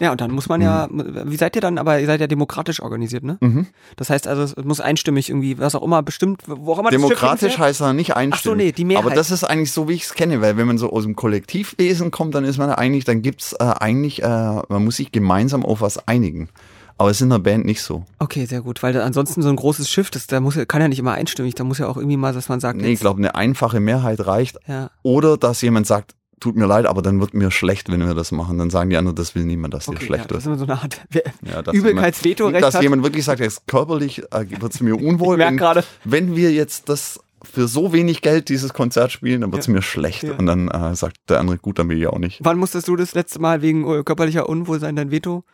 Ja, und dann muss man ja, wie seid ihr dann, aber ihr seid ja demokratisch organisiert, ne? Mhm. Das heißt also, es muss einstimmig irgendwie, was auch immer bestimmt, wo auch immer das Demokratisch hinfährt. heißt er nicht einstimmen. nee, die Mehrheit. Aber das ist eigentlich so, wie ich es kenne, weil wenn man so aus dem Kollektivwesen kommt, dann ist man eigentlich, dann gibt's äh, eigentlich, äh, man muss sich gemeinsam auf was einigen. Aber es ist in der Band nicht so. Okay, sehr gut, weil ansonsten so ein großes Schiff, das, da muss, ja- kann ja nicht immer einstimmig, da muss ja auch irgendwie mal, dass man sagt, Nee, ich glaube, eine einfache Mehrheit reicht. ja, Oder dass jemand sagt, tut mir leid, aber dann wird mir schlecht, wenn wir das machen. Dann sagen die anderen, das will niemand, dass dir okay, ja, schlecht das ist wird. immer so eine Art Ja, dass Übelkeitsvetorecht jemand, Dass hat. jemand wirklich sagt, jetzt körperlich äh, wird es mir unwohl. Ich wenn, gerade. wenn wir jetzt das für so wenig Geld dieses Konzert spielen, dann wird es Ja. mir schlecht. Ja. Und dann äh, sagt der andere, gut, dann will ich auch nicht. Wann musstest du das letzte Mal wegen äh, körperlicher Unwohlsein dein Veto?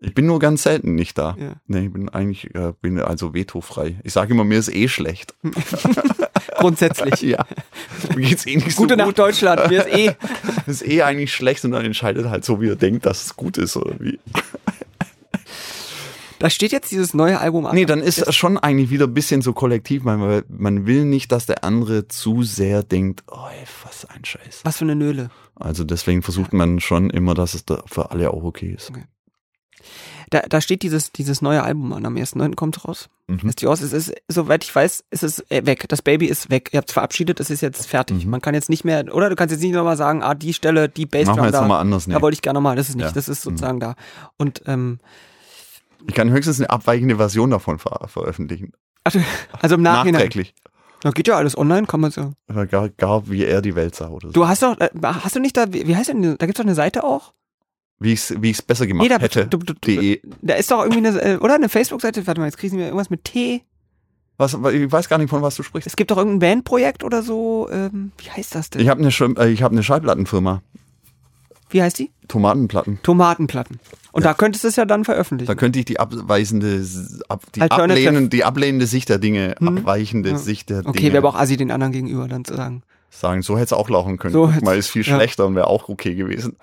Ich bin nur ganz selten nicht da. Ja. Nee, ich bin eigentlich, äh, bin also vetofrei. Ich sage immer, mir ist eh schlecht. Grundsätzlich. ja. Mir geht's eh nicht Gute so Nacht gut. Deutschland, mir ist eh. ist eh eigentlich schlecht und dann entscheidet halt so, wie er denkt, dass es gut ist oder wie. Da steht jetzt dieses neue Album an. Nee, dann ist das schon eigentlich wieder ein bisschen so kollektiv, weil man will nicht, dass der andere zu sehr denkt, oh, ey, was ein Scheiß. Was für eine Nöle. Also deswegen versucht man schon immer, dass es da für alle auch okay ist. Da, da steht dieses, dieses neue Album an. Am 1.9. kommt raus. Mhm. Ist die aus? Es ist, soweit ich weiß, ist es äh, weg. Das Baby ist weg. Ihr habt es verabschiedet, es ist jetzt fertig. Mhm. Man kann jetzt nicht mehr, oder du kannst jetzt nicht nochmal sagen, ah, die Stelle, die Bassdrum Machen wir jetzt da, nochmal anders. Nee. da wollte ich gerne nochmal. Das ist nicht, Ja. das ist sozusagen da. Und, ähm, Ich kann höchstens eine abweichende Version davon ver veröffentlichen. ach, also im Nachhinein. Nachträglich. Da geht ja alles online, kann man so. Gar, gar wie er die Welt sah oder so. Du hast doch, äh, hast du nicht da, wie heißt denn, da gibt's doch eine Seite auch? Wie ich es wie ich's besser gemacht Nee, da, hätte. du, du, du, De. da ist doch irgendwie eine, äh, oder eine Facebook-Seite, warte mal, jetzt kriegen wir irgendwas mit T. Was, ich weiß gar nicht, von was du sprichst. Es gibt doch irgendein Bandprojekt oder so, ähm, wie heißt das denn? Ich habe eine, äh, ich hab eine Schallplattenfirma. Wie heißt die? Tomatenplatten. Tomatenplatten. Und Ja. da könntest du es ja dann veröffentlichen. Da könnte ich die abweisende, ab, die, Alternative. ablehnen, die ablehnende Sicht der Dinge, Hm. abweichende Ja. Sicht der okay, Dinge wäre aber auch assi den anderen gegenüber dann zu sagen. sagen. So hätte es auch laufen können. So Guck mal, ist viel ja. schlechter und wäre auch okay gewesen.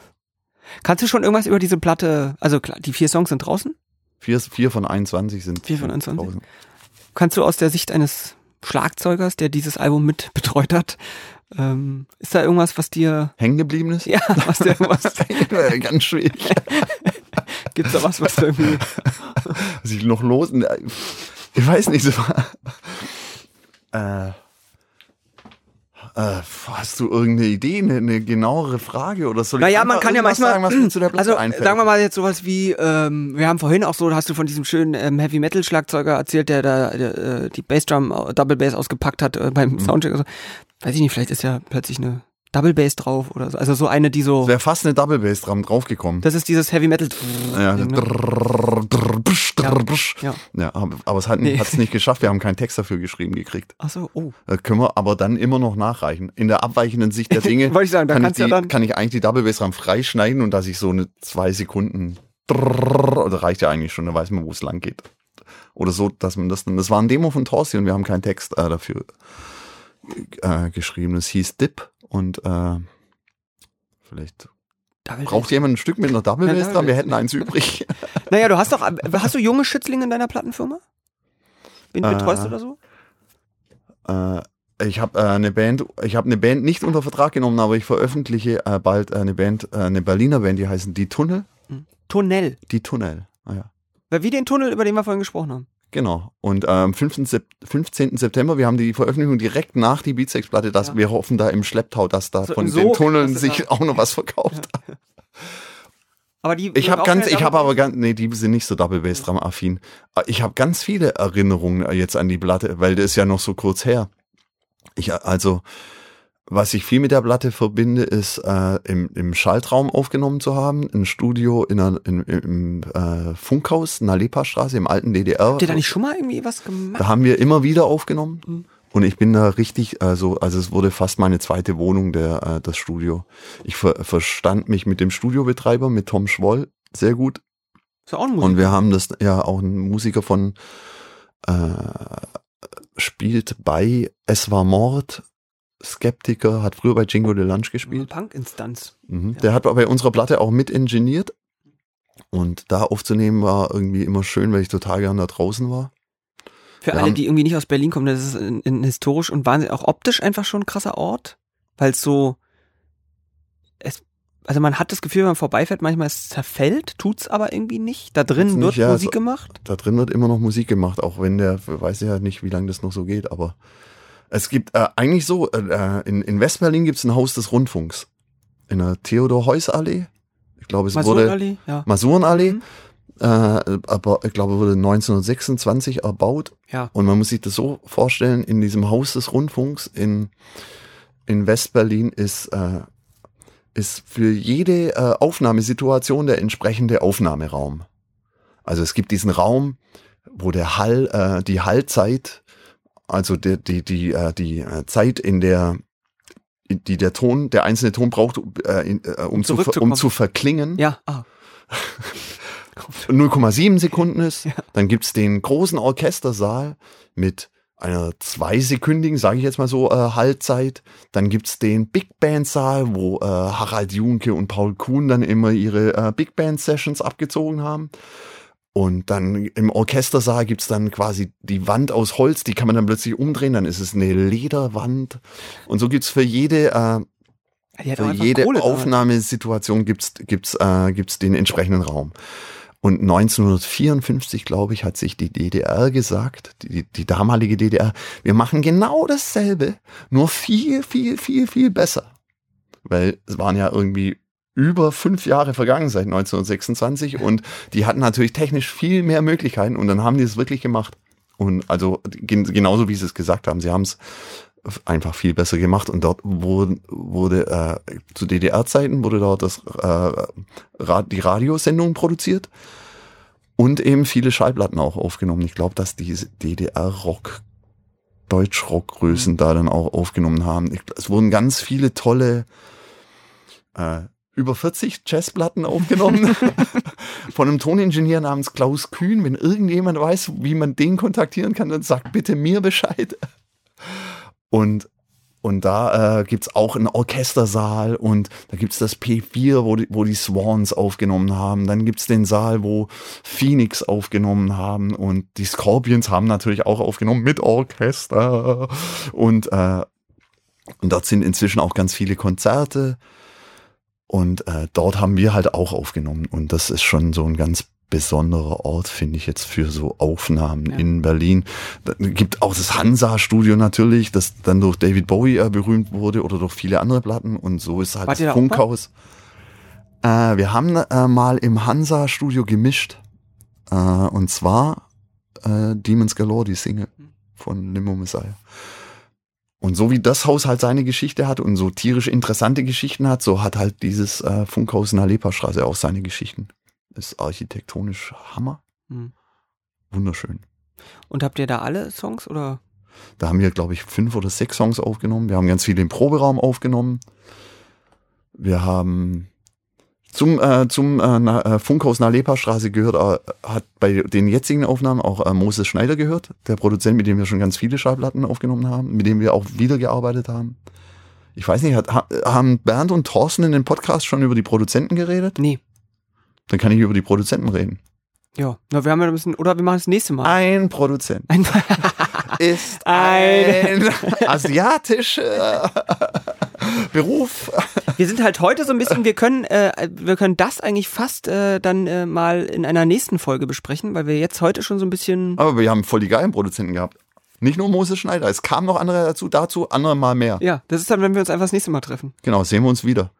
Kannst du schon irgendwas über diese Platte, also klar, die vier Songs sind draußen? Vier, vier von 21 sind Vier von 21? draußen. Kannst du aus der Sicht eines Schlagzeugers, der dieses Album mit betreut hat, ähm, ist da irgendwas, was dir, Hängen geblieben ist? ja, was dir, was, Ganz schwierig. gibt's da was, was irgendwie, Was ich noch los. Ich weiß nicht, so. Äh, äh, hast du irgendeine Idee, eine, eine genauere Frage oder soll ich Naja, einfach man kann ja manchmal, sagen, was mir zu der Platte also einfällt? sagen wir mal jetzt sowas wie, ähm, wir haben vorhin auch so, hast du von diesem schönen ähm, Heavy Metal Schlagzeuger erzählt, der da äh, die Bassdrum, Double Bass ausgepackt hat äh, Mhm. beim Soundcheck. Also, weiß ich nicht, vielleicht ist ja plötzlich eine Double Bass drauf oder so. Also so eine, die so, wäre fast eine Double Bass dran draufgekommen. das ist dieses Heavy Metal. Ja, Ding, ne? drrr. Ja. ja, aber, es hat Nee. es nicht geschafft. Wir haben keinen Text dafür geschrieben gekriegt. Ach so, oh. Das können wir aber dann immer noch nachreichen. In der abweichenden Sicht der Dinge Wollte ich sagen, da kann, ich die, ja dann- kann ich eigentlich die Double Bass dran freischneiden und dass ich so eine zwei Sekunden das reicht ja eigentlich schon, da weiß man, wo es lang geht. Oder so, dass man das das war ein Demo von Torsi und wir haben keinen Text äh, dafür äh, geschrieben. Es hieß Dip und äh, vielleicht Double braucht Bass. jemand ein Stück mit einer Double Bass dran, wir Bass. hätten eins übrig. Naja, du hast doch, hast du junge Schützlinge in deiner Plattenfirma? Wen Äh, betreust du da so? Äh, ich habe äh, eine Band, ich habe eine Band nicht unter Vertrag genommen, aber ich veröffentliche äh, bald äh, eine Band, äh, eine Berliner Band, die heißen Die Tunnel. Tunnel. Die Tunnel. Ah, ja. Wie den Tunnel, über den wir vorhin gesprochen haben. Genau. Und äh, am 15. Sep 15. September, wir haben die Veröffentlichung direkt nach die Beatsex-Platte, dass Ja. wir hoffen da im Schlepptau, dass da So von im den Tunneln sich auch noch was verkauft. Aber die. Ich habe ganz, ich habe aber ganz, nee, die sind nicht so Double Bass Drum affin. Ich habe ganz viele Erinnerungen äh, jetzt an die Platte, weil das ist ja noch so kurz her. Ich also, was ich viel mit der Platte verbinde, ist äh, im, im Schaltraum aufgenommen zu haben, ein Studio in einer, in, im äh, Funkhaus in der Lepa-Straße im alten DDR. Habt ihr da nicht schon mal irgendwie was gemacht? Da haben wir immer wieder aufgenommen. Mhm. Und ich bin da richtig, also, also es wurde fast meine zweite Wohnung, der, äh, das Studio. Ich ver verstand mich mit dem Studiobetreiber, mit Tom Schwoll, sehr gut. Ist ja auch ein Musik. Und wir haben das ja auch ein Musiker von äh, spielt bei Es war Mord, Skeptiker, hat früher bei Jingo de Lunch gespielt. Punk-Instanz. Mhm. Ja. Der hat bei unserer Platte auch mit ingeniert. Und da aufzunehmen war irgendwie immer schön, weil ich total gern da draußen war. Für Wir alle, die irgendwie nicht aus Berlin kommen, das ist ein, ein historisch und wahnsinnig, auch optisch einfach schon ein krasser Ort, weil es so, es, also man hat das Gefühl, wenn man vorbeifährt, manchmal es zerfällt, tut's aber irgendwie nicht. Da drin Tut's wird nicht, ja, Musik gemacht. Da drin wird immer noch Musik gemacht, auch wenn der, weiß ja nicht, wie lange das noch so geht, aber es gibt äh, eigentlich so, äh, in, in Westberlin gibt es ein Haus des Rundfunks. In der Theodor-Heuss-Allee. Ich glaube, es wurde Masurenallee, ja. Masurenallee. Mhm. Äh, aber ich glaube, wurde 1926 erbaut. Ja. Und man muss sich das so vorstellen, in diesem Haus des Rundfunks in, in Westberlin ist, äh, ist für jede äh, Aufnahmesituation der entsprechende Aufnahmeraum. Also es gibt diesen Raum, wo der Hall, äh, die Hallzeit, also die, die, die, äh, die äh, Zeit, in der die der Ton, der einzelne Ton braucht, äh, in, äh, um, zu, um zu verklingen, Ja, ah. 0,7 Sekunden ist. Ja. Dann gibt's den großen Orchestersaal mit einer zweisekündigen, sage ich jetzt mal so, äh, Halbzeit. Dann gibt's den Big Band Saal, wo äh, Harald Junke und Paul Kuhn dann immer ihre äh, Big Band Sessions abgezogen haben. Und dann im Orchestersaal gibt's dann quasi die Wand aus Holz, die kann man dann plötzlich umdrehen, dann ist es eine Lederwand. Und so gibt's für jede äh, für jede Kohle. Aufnahmesituation gibt's gibt's äh, gibt's den entsprechenden Raum. Und 1954, glaube ich, hat sich die DDR gesagt, die, die damalige DDR, wir machen genau dasselbe, nur viel, viel, viel, viel besser. Weil es waren ja irgendwie über fünf Jahre vergangen seit 1926 und die hatten natürlich technisch viel mehr Möglichkeiten und dann haben die es wirklich gemacht. Und also gen genauso wie sie es gesagt haben, sie haben es einfach viel besser gemacht und dort wurde, wurde äh, zu DDR-Zeiten wurde dort das, äh, die Radiosendung produziert und eben viele Schallplatten auch aufgenommen. Ich glaube, dass diese DDR-Rock, Deutsch-Rock-Größen da dann auch aufgenommen haben. Ich, es wurden ganz viele tolle äh, über 40 Jazzplatten aufgenommen von einem Toningenieur namens Klaus Kühn. Wenn irgendjemand weiß, wie man den kontaktieren kann, dann sagt bitte mir Bescheid. Und Und da äh, gibt's auch einen Orchestersaal und da gibt's das P4, wo die, wo die Swans aufgenommen haben. Dann gibt's den Saal, wo Phoenix aufgenommen haben und die Scorpions haben natürlich auch aufgenommen mit Orchester. Und, äh, und dort sind inzwischen auch ganz viele Konzerte. Und äh, dort haben wir halt auch aufgenommen. Und das ist schon so ein ganz besonderer Ort, finde ich jetzt für so Aufnahmen Ja. in Berlin. Da gibt auch das Hansa-Studio natürlich, das dann durch David Bowie äh, berühmt wurde oder durch viele andere Platten. Und so ist halt Wart das da? Funkhaus. Äh, wir haben äh, mal im Hansa-Studio gemischt. Äh, und zwar äh, Demons Galore, die Single von Limo Messiah. Und so wie das Haus halt seine Geschichte hat und so tierisch interessante Geschichten hat, so hat halt dieses äh, Funkhaus in der Leperstraße auch seine Geschichten. Ist architektonisch Hammer. Hm. Wunderschön. Und habt ihr da alle Songs oder? Da haben wir, glaube ich, fünf oder sechs Songs aufgenommen. Wir haben ganz viele im Proberaum aufgenommen. Wir haben zum, äh, zum äh, Na, äh, Funkhaus Nalepa-Straße gehört, äh, hat bei den jetzigen Aufnahmen auch äh, Moses Schneider gehört, der Produzent, mit dem wir schon ganz viele Schallplatten aufgenommen haben, mit dem wir auch wieder gearbeitet haben. Ich weiß nicht, hat, ha, haben Bernd und Thorsten in dem Podcast schon über die Produzenten geredet? Nee. Dann kann ich über die Produzenten reden. Ja. Na, wir haben ja ein bisschen, oder wir machen das nächste Mal. Ein Produzent Ein ist Ein- ein asiatischer Beruf. wir sind halt heute so ein bisschen, wir können, äh, wir können das eigentlich fast äh, dann äh, mal in einer nächsten Folge besprechen, weil wir jetzt heute schon so ein bisschen. Aber wir haben voll die geilen Produzenten gehabt. Nicht nur Moses Schneider, es kamen noch andere dazu, dazu andere mal mehr. Ja, das ist dann, wenn wir uns einfach das nächste Mal treffen. Genau, sehen wir uns wieder.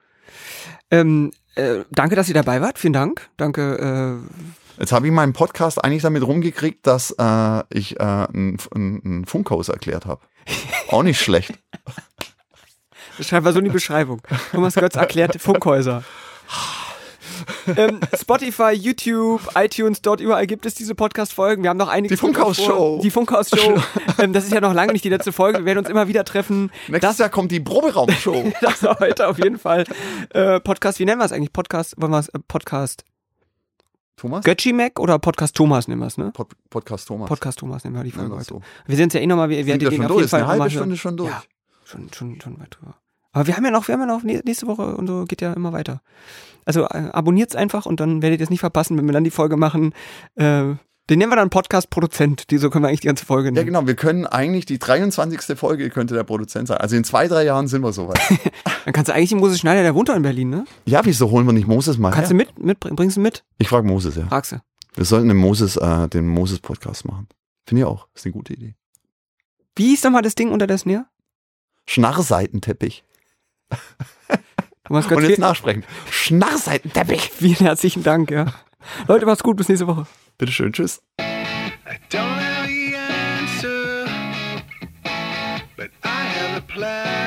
Ähm, äh, danke, dass ihr dabei wart. Vielen Dank. Danke. Äh, Jetzt habe ich meinen Podcast eigentlich damit rumgekriegt, dass äh, ich äh, ein, ein, ein Funkhaus erklärt habe. Auch nicht schlecht. Das schreiben wir so in die Beschreibung. Thomas Götz erklärt Funkhäuser. ähm, Spotify, YouTube, iTunes, dort überall gibt es diese Podcast-Folgen. Wir haben noch einige. Die Funkhaus-Show. Die Funkhaus-Show. ähm, das ist ja noch lange nicht die letzte Folge. Wir werden uns immer wieder treffen. Nächstes Jahr kommt die Proberaumshow. Das war heute auf jeden Fall äh, Podcast. Wie nennen wir es eigentlich? Podcast, wollen wir es? Äh, Podcast Thomas? Götzi Mac oder Podcast Thomas nennen wir es, ne? Pod Podcast Thomas. Podcast Thomas nennen wir die Folge heute. es so. Wir sind ja eh nochmal, wir, wir Sind den schon auf durch? jeden Ist Fall eine halbe mal Stunde schon durch. Ja, schon, schon, schon weit drüber. Aber wir haben ja noch, wir haben ja noch nä- nächste Woche und so geht ja immer weiter. Also äh, abonniert's einfach und dann werdet ihr es nicht verpassen, wenn wir dann die Folge machen. Äh, den nennen wir dann Podcast-Produzent. Die, so können wir eigentlich die ganze Folge Ja, nennen. genau. Wir können eigentlich die 23. Folge könnte der Produzent sein. Also in zwei, drei Jahren sind wir soweit. Dann kannst du eigentlich den Moses Schneider, der wohnt doch in Berlin, ne? ja, wieso holen wir nicht Moses mal Kannst her? du mit, mit, bringst du mit? Ich frage Moses, ja. Fragst du. Wir sollten den Moses, äh, den Moses-Podcast machen. Finde ich auch. Ist eine gute Idee. Wie hieß nochmal das Ding unter der Snare? Schnarrseitenteppich. Thomas Und Götz, jetzt vielen, nachsprechen. Schnarrseitenteppich. vielen herzlichen Dank, ja. Leute, macht's gut, bis nächste Woche. Bitteschön, tschüss. I don't have the answer, but I have a plan.